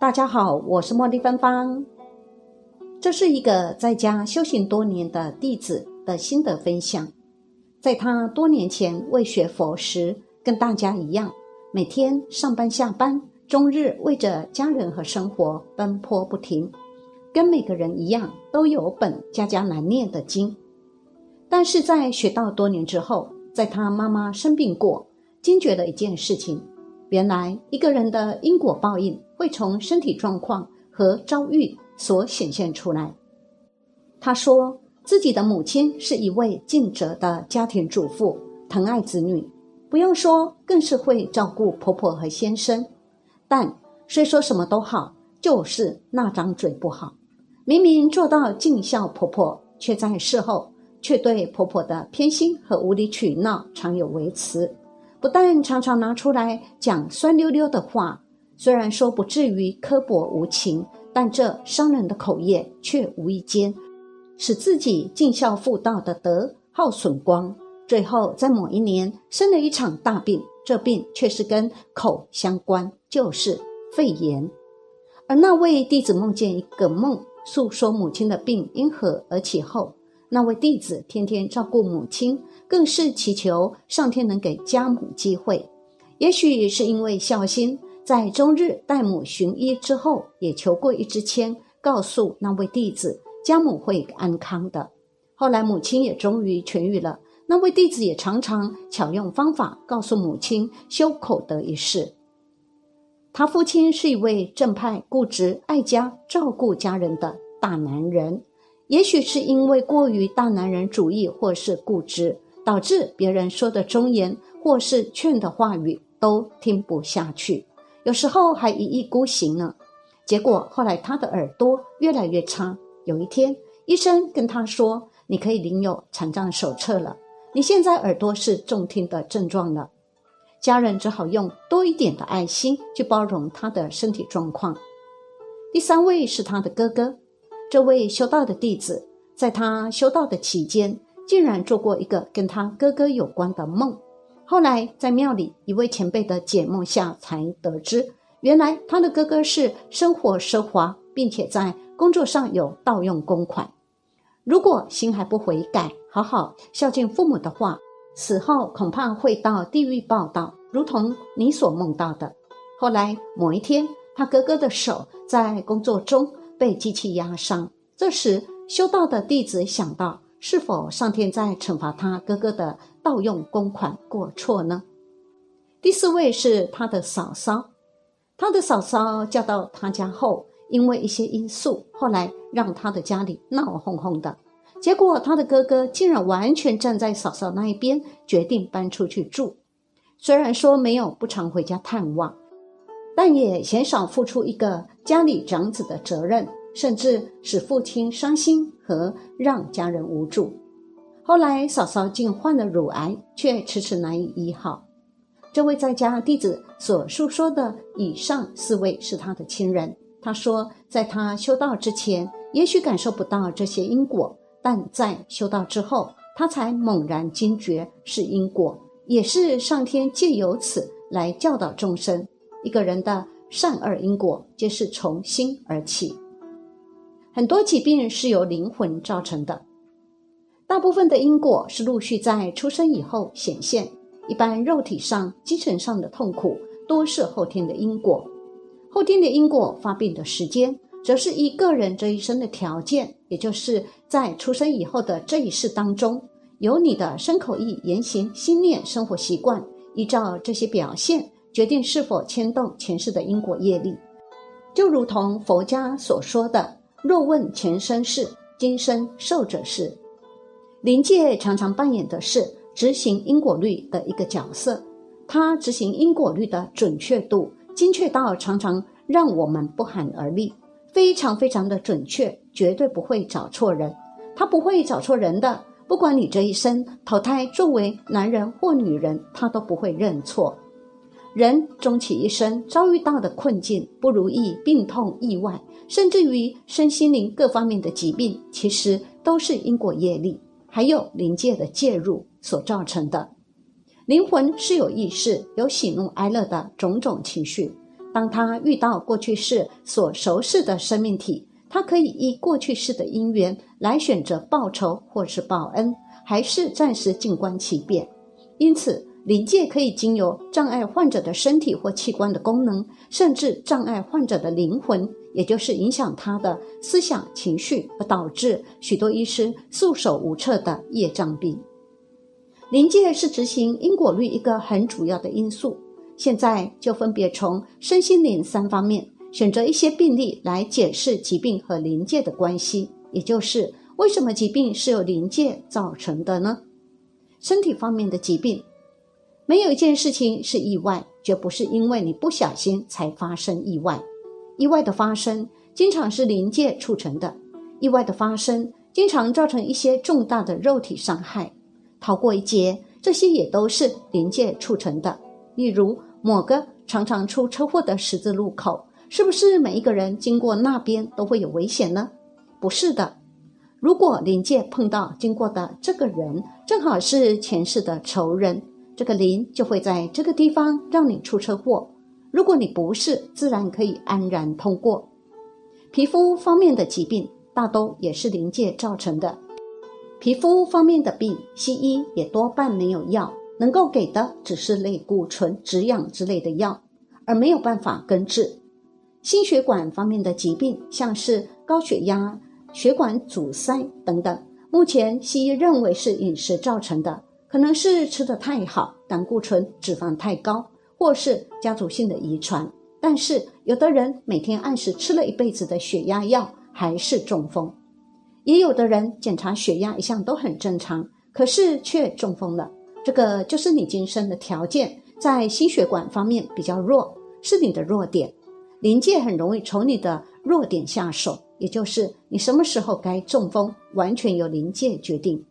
大家好，我是茉莉芬芳。这是一个在家修行多年的弟子的心得分享。在他多年前未学佛时，跟大家一样，每天上班下班，终日为着家人和生活奔波不停，跟每个人一样，都有本家家难念的经。但是在学道多年之后，在他妈妈生病过，惊觉了一件事情：原来一个人的因果报应会从身体状况和遭遇。所显现出来。他说自己的母亲是一位尽责的家庭主妇，疼爱子女，不用说，更是会照顾婆婆和先生。但虽说什么都好，就是那张嘴不好。明明做到尽孝婆婆，却在事后却对婆婆的偏心和无理取闹常有微词，不但常常拿出来讲酸溜溜的话。虽然说不至于刻薄无情。但这伤人的口业，却无意间使自己尽孝妇道的德耗损光，最后在某一年生了一场大病，这病却是跟口相关，就是肺炎。而那位弟子梦见一个梦，诉说母亲的病因何而起后，那位弟子天天照顾母亲，更是祈求上天能给家母机会，也许是因为孝心。在终日代母寻医之后，也求过一支签，告诉那位弟子家母会安康的。后来母亲也终于痊愈了，那位弟子也常常巧用方法告诉母亲修口德一事。他父亲是一位正派、固执、爱家、照顾家人的大男人，也许是因为过于大男人主义或是固执，导致别人说的忠言或是劝的话语都听不下去。有时候还一意孤行呢，结果后来他的耳朵越来越差。有一天，医生跟他说：“你可以领有残障手册了，你现在耳朵是重听的症状了。”家人只好用多一点的爱心去包容他的身体状况。第三位是他的哥哥，这位修道的弟子，在他修道的期间，竟然做过一个跟他哥哥有关的梦。后来在庙里一位前辈的解梦下，才得知，原来他的哥哥是生活奢华，并且在工作上有盗用公款。如果心还不悔改，好好孝敬父母的话，死后恐怕会到地狱报道，如同你所梦到的。后来某一天，他哥哥的手在工作中被机器压伤，这时修道的弟子想到。是否上天在惩罚他哥哥的盗用公款过错呢？第四位是他的嫂嫂，他的嫂嫂嫁到他家后，因为一些因素，后来让他的家里闹哄哄的。结果他的哥哥竟然完全站在嫂嫂那一边，决定搬出去住。虽然说没有不常回家探望，但也鲜少付出一个家里长子的责任。甚至使父亲伤心和让家人无助。后来嫂嫂竟患了乳癌，却迟迟难以医好。这位在家弟子所述说的以上四位是他的亲人。他说，在他修道之前，也许感受不到这些因果，但在修道之后，他才猛然惊觉是因果，也是上天借由此来教导众生。一个人的善恶因果，皆是从心而起。很多疾病是由灵魂造成的，大部分的因果是陆续在出生以后显现。一般肉体上、精神上的痛苦多是后天的因果，后天的因果发病的时间，则是一个人这一生的条件，也就是在出生以后的这一世当中，由你的身口意言行、心念、生活习惯，依照这些表现，决定是否牵动前世的因果业力。就如同佛家所说的。若问前生事，今生受者是。灵界常常扮演的是执行因果律的一个角色，它执行因果律的准确度精确到常常让我们不寒而栗，非常非常的准确，绝对不会找错人。他不会找错人的，不管你这一生投胎作为男人或女人，他都不会认错。人终其一生遭遇到的困境、不如意、病痛、意外，甚至于身心灵各方面的疾病，其实都是因果业力，还有灵界的介入所造成的。灵魂是有意识、有喜怒哀乐的种种情绪，当他遇到过去世所熟识的生命体，他可以依过去世的因缘来选择报仇或是报恩，还是暂时静观其变。因此，灵界可以经由障碍患者的身体或器官的功能，甚至障碍患者的灵魂，也就是影响他的思想情绪，而导致许多医师束手无策的业障病。灵界是执行因果律一个很主要的因素。现在就分别从身心灵三方面选择一些病例来解释疾病和灵界的关系，也就是为什么疾病是由灵界造成的呢？身体方面的疾病，没有一件事情是意外，绝不是因为你不小心才发生意外。意外的发生经常是临界促成的，意外的发生经常造成一些重大的肉体伤害，逃过一劫，这些也都是临界促成的。例如。某个常常出车祸的十字路口，是不是每一个人经过那边都会有危险呢？不是的。如果临界碰到经过的这个人正好是前世的仇人，这个灵就会在这个地方让你出车祸。如果你不是，自然可以安然通过。皮肤方面的疾病大都也是灵界造成的。皮肤方面的病，西医也多半没有药。能够给的只是类固醇、止痒之类的药，而没有办法根治。心血管方面的疾病，像是高血压、血管阻塞等等，目前西医认为是饮食造成的，可能是吃的太好，胆固醇、脂肪太高，或是家族性的遗传。但是有的人每天按时吃了一辈子的血压药，还是中风；也有的人检查血压一向都很正常，可是却中风了。这个就是你今生的条件，在心血管方面比较弱，是你的弱点。临界很容易从你的弱点下手，也就是你什么时候该中风，完全由临界决定。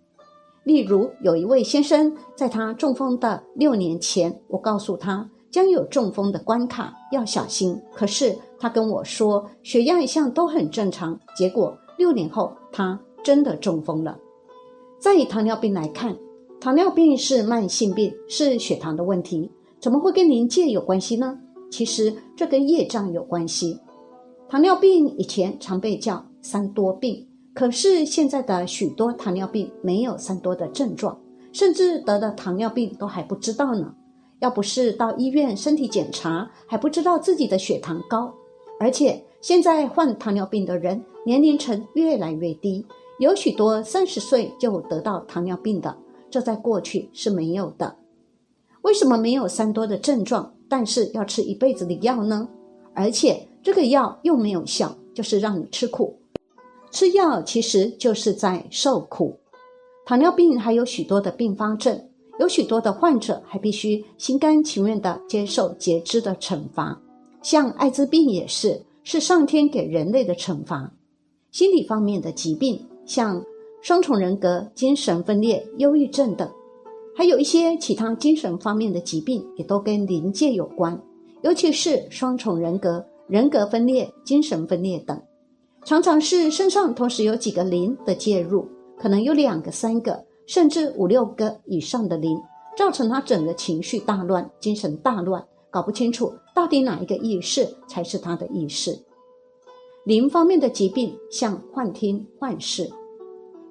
例如，有一位先生，在他中风的六年前，我告诉他将有中风的关卡，要小心。可是他跟我说，血压一向都很正常。结果六年后，他真的中风了。再以糖尿病来看。糖尿病是慢性病，是血糖的问题，怎么会跟临界有关系呢？其实这跟业障有关系。糖尿病以前常被叫三多病，可是现在的许多糖尿病没有三多的症状，甚至得了糖尿病都还不知道呢。要不是到医院身体检查，还不知道自己的血糖高。而且现在患糖尿病的人年龄层越来越低，有许多三十岁就得到糖尿病的。这在过去是没有的。为什么没有三多的症状，但是要吃一辈子的药呢？而且这个药又没有效，就是让你吃苦。吃药其实就是在受苦。糖尿病还有许多的并发症，有许多的患者还必须心甘情愿地接受截肢的惩罚。像艾滋病也是，是上天给人类的惩罚。心理方面的疾病，像。双重人格、精神分裂、忧郁症等，还有一些其他精神方面的疾病，也都跟临界有关。尤其是双重人格、人格分裂、精神分裂等，常常是身上同时有几个灵的介入，可能有两个、三个，甚至五六个以上的灵，造成他整个情绪大乱、精神大乱，搞不清楚到底哪一个意识才是他的意识。灵方面的疾病，像幻听、幻视。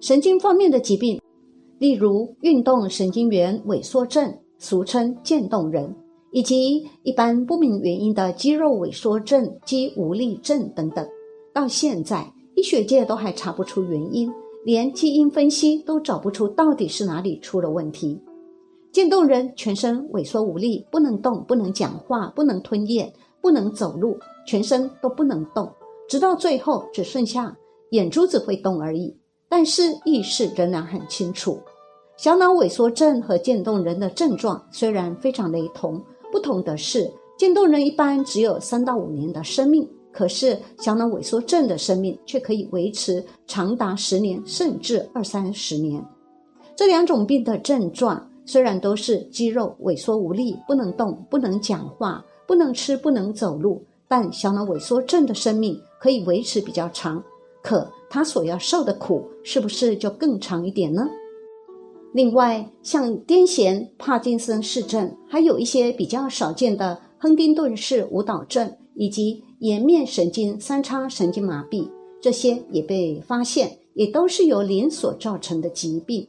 神经方面的疾病，例如运动神经元萎缩症，俗称渐冻人，以及一般不明原因的肌肉萎缩症、肌无力症等等，到现在医学界都还查不出原因，连基因分析都找不出到底是哪里出了问题。渐冻人全身萎缩无力，不能动，不能讲话，不能吞咽，不能走路，全身都不能动，直到最后只剩下眼珠子会动而已。但是意识仍然很清楚。小脑萎缩症和渐冻人的症状虽然非常雷同，不同的是，渐冻人一般只有三到五年的生命，可是小脑萎缩症的生命却可以维持长达十年甚至二三十年。这两种病的症状虽然都是肌肉萎缩无力、不能动、不能讲话、不能吃、不能走路，但小脑萎缩症的生命可以维持比较长。可他所要受的苦是不是就更长一点呢？另外，像癫痫、帕金森氏症，还有一些比较少见的亨丁顿氏舞蹈症以及颜面神经三叉神经麻痹，这些也被发现，也都是由磷所造成的疾病。